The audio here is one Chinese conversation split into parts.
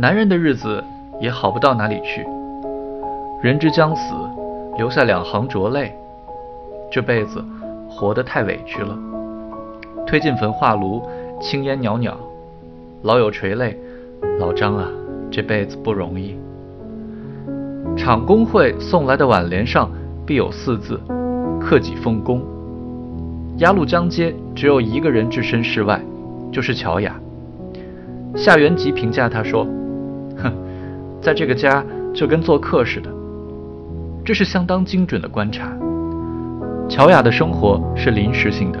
男人的日子也好不到哪里去。人之将死，留下两行浊泪。这辈子活得太委屈了。推进焚化炉，青烟袅袅，老友垂泪。老张啊，这辈子不容易。厂工会送来的挽联上必有四字：克己奉公。鸭绿江街只有一个人置身事外，就是乔雅。夏元吉评价他说：“，在这个家就跟做客似的。”这是相当精准的观察。乔雅的生活是临时性的，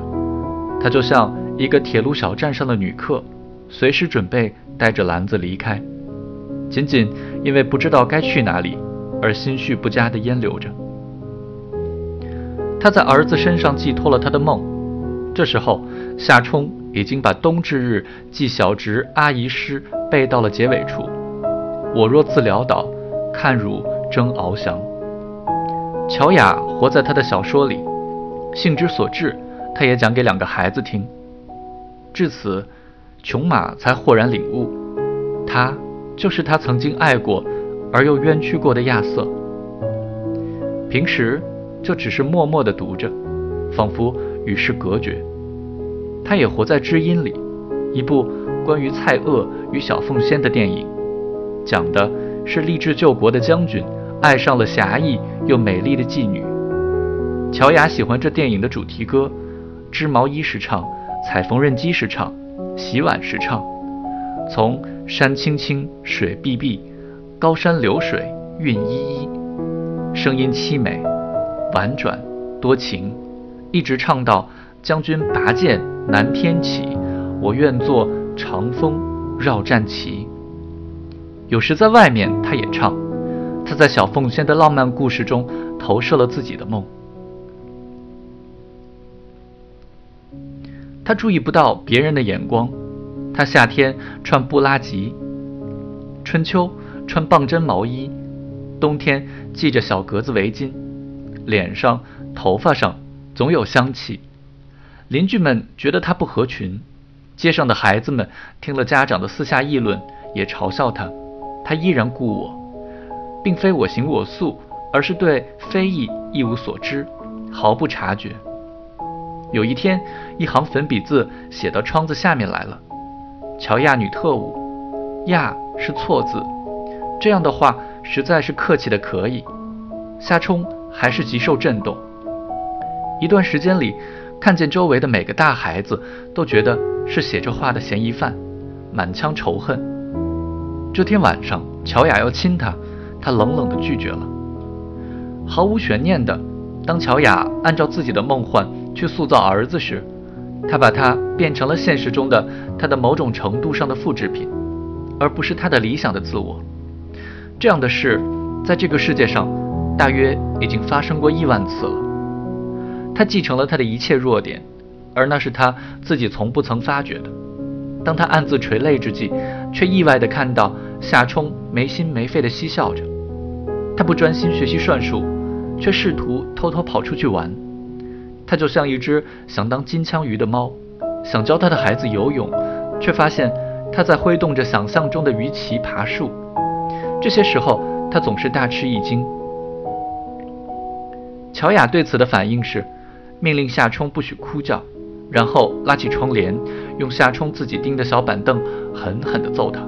她就像一个铁路小站上的女客，随时准备带着篮子离开，仅仅因为不知道该去哪里而心绪不佳的烟留着。他在儿子身上寄托了他的梦。这时候，夏冲已经把冬至日记小侄阿姨诗背到了结尾处：“我若自潦倒，看汝争翱翔。”乔雅活在他的小说里，兴之所至，他也讲给两个孩子听。至此，琼马才豁然领悟，他就是他曾经爱过而又冤屈过的亚瑟。平时就只是默默地读着，仿佛与世隔绝。他也活在知音里，一部关于蔡锷与小凤仙的电影，讲的是立志救国的将军。爱上了侠义又美丽的妓女，乔雅喜欢这电影的主题歌，织毛衣时唱，踩缝纫机时唱，洗碗时唱。从山青青，水碧碧，高山流水韵依依，声音凄美，婉转多情，一直唱到将军拔剑南天起，我愿做长风绕战旗。有时在外面，他也唱。他在小凤仙的浪漫故事中投射了自己的梦。他注意不到别人的眼光。他夏天穿布拉吉，春秋穿棒针毛衣，冬天系着小格子围巾，脸上、头发上总有香气。邻居们觉得他不合群，街上的孩子们听了家长的私下议论，也嘲笑他。他依然故我。并非我行我素，而是对非议一无所知，毫不察觉。有一天，一行粉笔字写到窗子下面来了：“乔亚女特务。”“亚”是错字，这样的话实在是客气的可以。夏冲还是极受震动。一段时间里，看见周围的每个大孩子都觉得是写这话的嫌疑犯，满腔仇恨。这天晚上，乔雅要亲他。他冷冷地拒绝了，毫无悬念的。当乔雅按照自己的梦幻去塑造儿子时，他把他变成了现实中的他的某种程度上的复制品，而不是他的理想的自我。这样的事，在这个世界上，大约已经发生过亿万次了。他继承了他的一切弱点，而那是他自己从不曾发觉的。当他暗自垂泪之际，却意外地看到夏冲没心没肺地嬉笑着。他不专心学习算术，却试图偷偷跑出去玩。他就像一只想当金枪鱼的猫，想教他的孩子游泳，却发现他在挥动着想象中的鱼鳍爬树。这些时候，他总是大吃一惊。乔雅对此的反应是，命令夏冲不许哭叫，然后拉起窗帘，用夏冲自己钉的小板凳狠狠地揍他。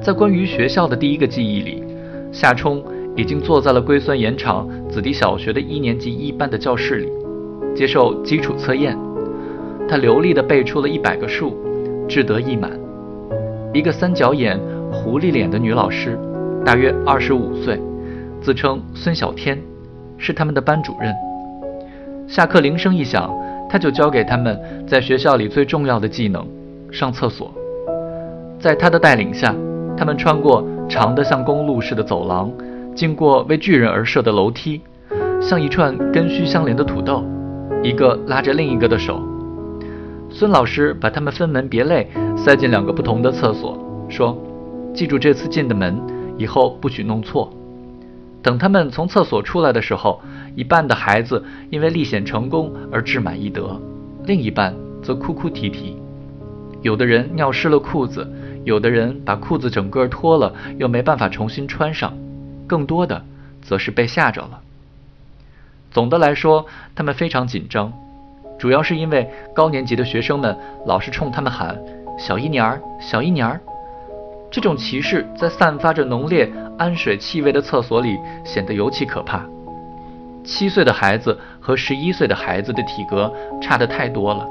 在关于学校的第一个记忆里。夏冲已经坐在了龟孙盐场子弟小学的一年级一班的教室里，接受基础测验。他流利地背出了一百个数，志得意满。一个三角眼、狐狸脸的女老师，大约二十五岁，自称孙小天，是他们的班主任。下课铃声一响，他就教给他们在学校里最重要的技能——上厕所。在他的带领下，他们穿过。长的像公路似的走廊，经过为巨人而设的楼梯，像一串根须相连的土豆，一个拉着另一个的手。孙老师把他们分门别类塞进两个不同的厕所，说：“记住这次进的门，以后不许弄错。”等他们从厕所出来的时候，一半的孩子因为历险成功而志满意得，另一半则哭哭啼啼。有的人尿湿了裤子。有的人把裤子整个脱了，又没办法重新穿上，更多的则是被吓着了。总的来说，他们非常紧张，主要是因为高年级的学生们老是冲他们喊“小一年儿，小一年儿”。这种歧视在散发着浓烈氨水气味的厕所里显得尤其可怕。七岁的孩子和十一岁的孩子的体格差得太多了，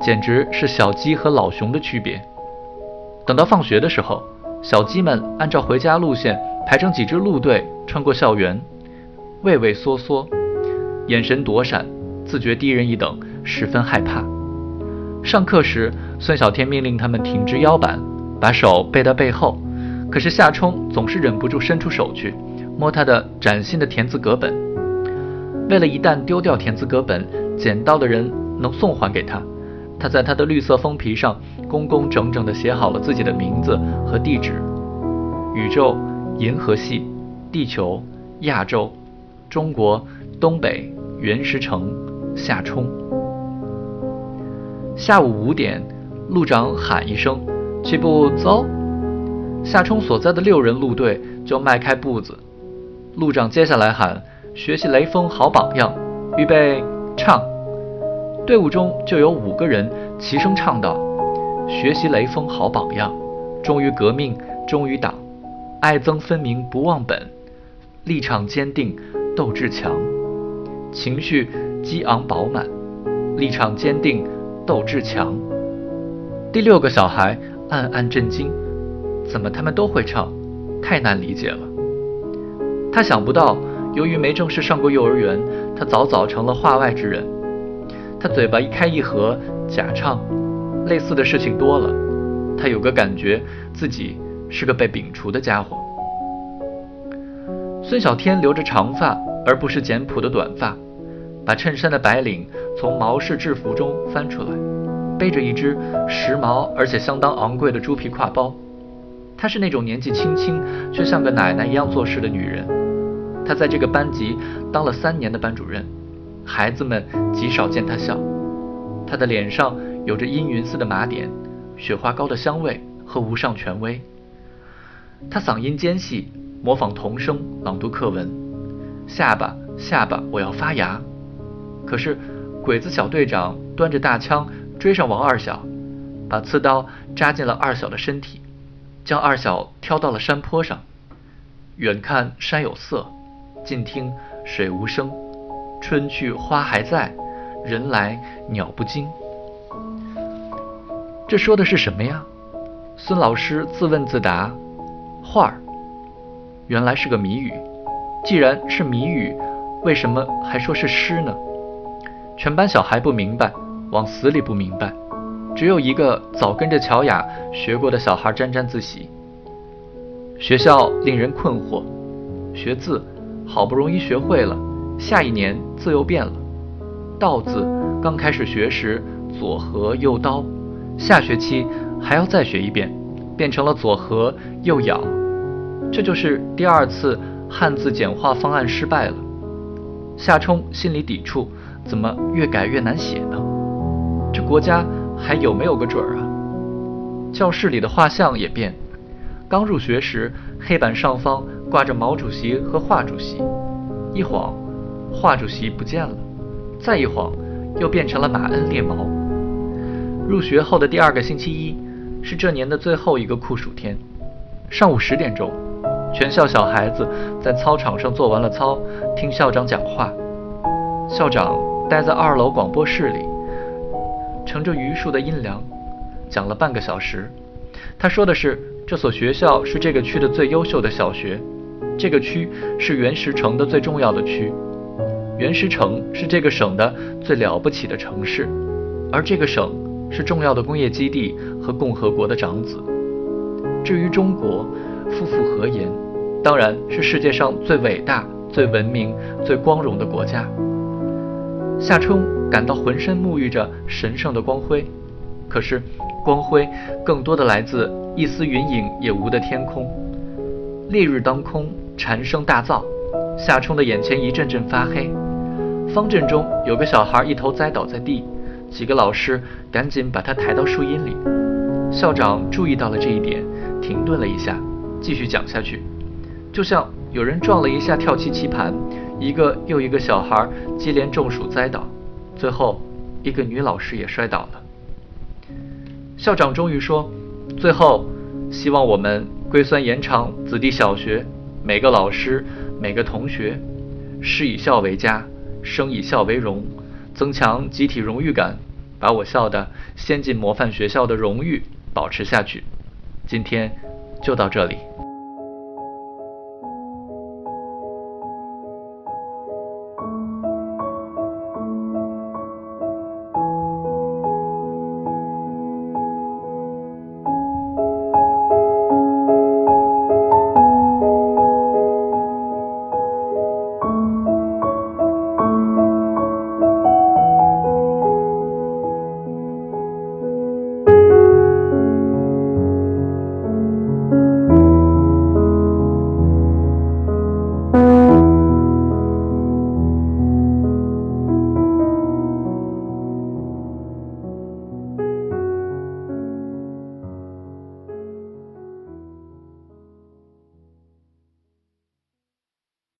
简直是小鸡和老熊的区别。等到放学的时候，小鸡们按照回家路线排成几支路队穿过校园，畏畏缩缩，眼神躲闪，自觉低人一等，十分害怕。上课时，孙小天命令他们挺直腰板。把手背到背后，可是夏冲总是忍不住伸出手去摸他的崭新的田字格本。为了一旦丢掉田字格本，捡到的人能送还给他，他在他的绿色封皮上工工整整地写好了自己的名字和地址：宇宙、银河系、地球、亚洲、中国、东北、原石城、夏冲。下午五点，路长喊一声。起步走，夏冲所在的六人路队就迈开步子。路长接下来喊：“学习雷锋好榜样，预备唱。”队伍中就有五个人齐声唱道：“学习雷锋好榜样，忠于革命，忠于党，爱憎分明不忘本，立场坚定，斗志强，情绪激昂饱满，立场坚定，斗志强。”第六个小孩。暗暗震惊，怎么他们都会唱？太难理解了。他想不到，由于没正式上过幼儿园，他早早成了话外之人。他嘴巴一开一合，假唱。类似的事情多了，他有个感觉，自己是个被摒除的家伙。孙小天留着长发，而不是简朴的短发，把衬衫的白领从毛式制服中翻出来。背着一只时髦而且相当昂贵的猪皮挎包，她是那种年纪轻轻却像个奶奶一样做事的女人。他在这个班级当了三年的班主任，孩子们极少见他笑。他的脸上有着阴云似的麻点、雪花膏的香味和无上权威。他嗓音尖细，模仿童声朗读课文。下巴，下巴，我要发芽。可是，鬼子小队长端着大枪。追上王二小，把刺刀扎进了二小的身体，将二小挑到了山坡上。远看山有色，近听水无声。春去花还在，人来鸟不惊。这说的是什么呀？孙老师自问自答：画儿。原来是个谜语。既然是谜语，为什么还说是诗呢？全班小孩不明白。往死里不明白，只有一个早跟着乔雅学过的小孩沾沾自喜。学校令人困惑，学字好不容易学会了，下一年字又变了。道字刚开始学时左合右刀，下学期还要再学一遍，变成了左合右咬。这就是第二次汉字简化方案失败了。夏冲心里抵触，怎么越改越难写呢？这国家还有没有个准儿啊？教室里的画像也变。刚入学时，黑板上方挂着毛主席和华主席，一晃，华主席不见了；再一晃，又变成了马恩列毛。入学后的第二个星期一，是这年的最后一个酷暑天。上午十点钟，全校小孩子在操场上做完了操，听校长讲话。校长待在二楼广播室里。乘着榆树的阴凉，讲了半个小时。他说的是，这所学校是这个区的最优秀的小学，这个区是原石城的最重要的区，原石城是这个省的最了不起的城市，而这个省是重要的工业基地和共和国的长子。至于中国，夫复何言？当然是世界上最伟大、最文明、最光荣的国家。夏冲感到浑身沐浴着神圣的光辉，可是光辉更多的来自一丝云影也无的天空。烈日当空，蝉声大噪，夏冲的眼前一阵阵发黑。方阵中有个小孩一头栽倒在地，几个老师赶紧把他抬到树荫里。校长注意到了这一点，停顿了一下，继续讲下去，就像有人撞了一下跳棋棋盘，一个又一个小孩接连中暑栽倒，最后一个女老师也摔倒了。校长终于说：“最后，希望我们硅酸盐厂子弟小学每个老师、每个同学，师以孝为家，生以孝为荣，增强集体荣誉感，把我校的先进模范学校的荣誉保持下去。”今天就到这里。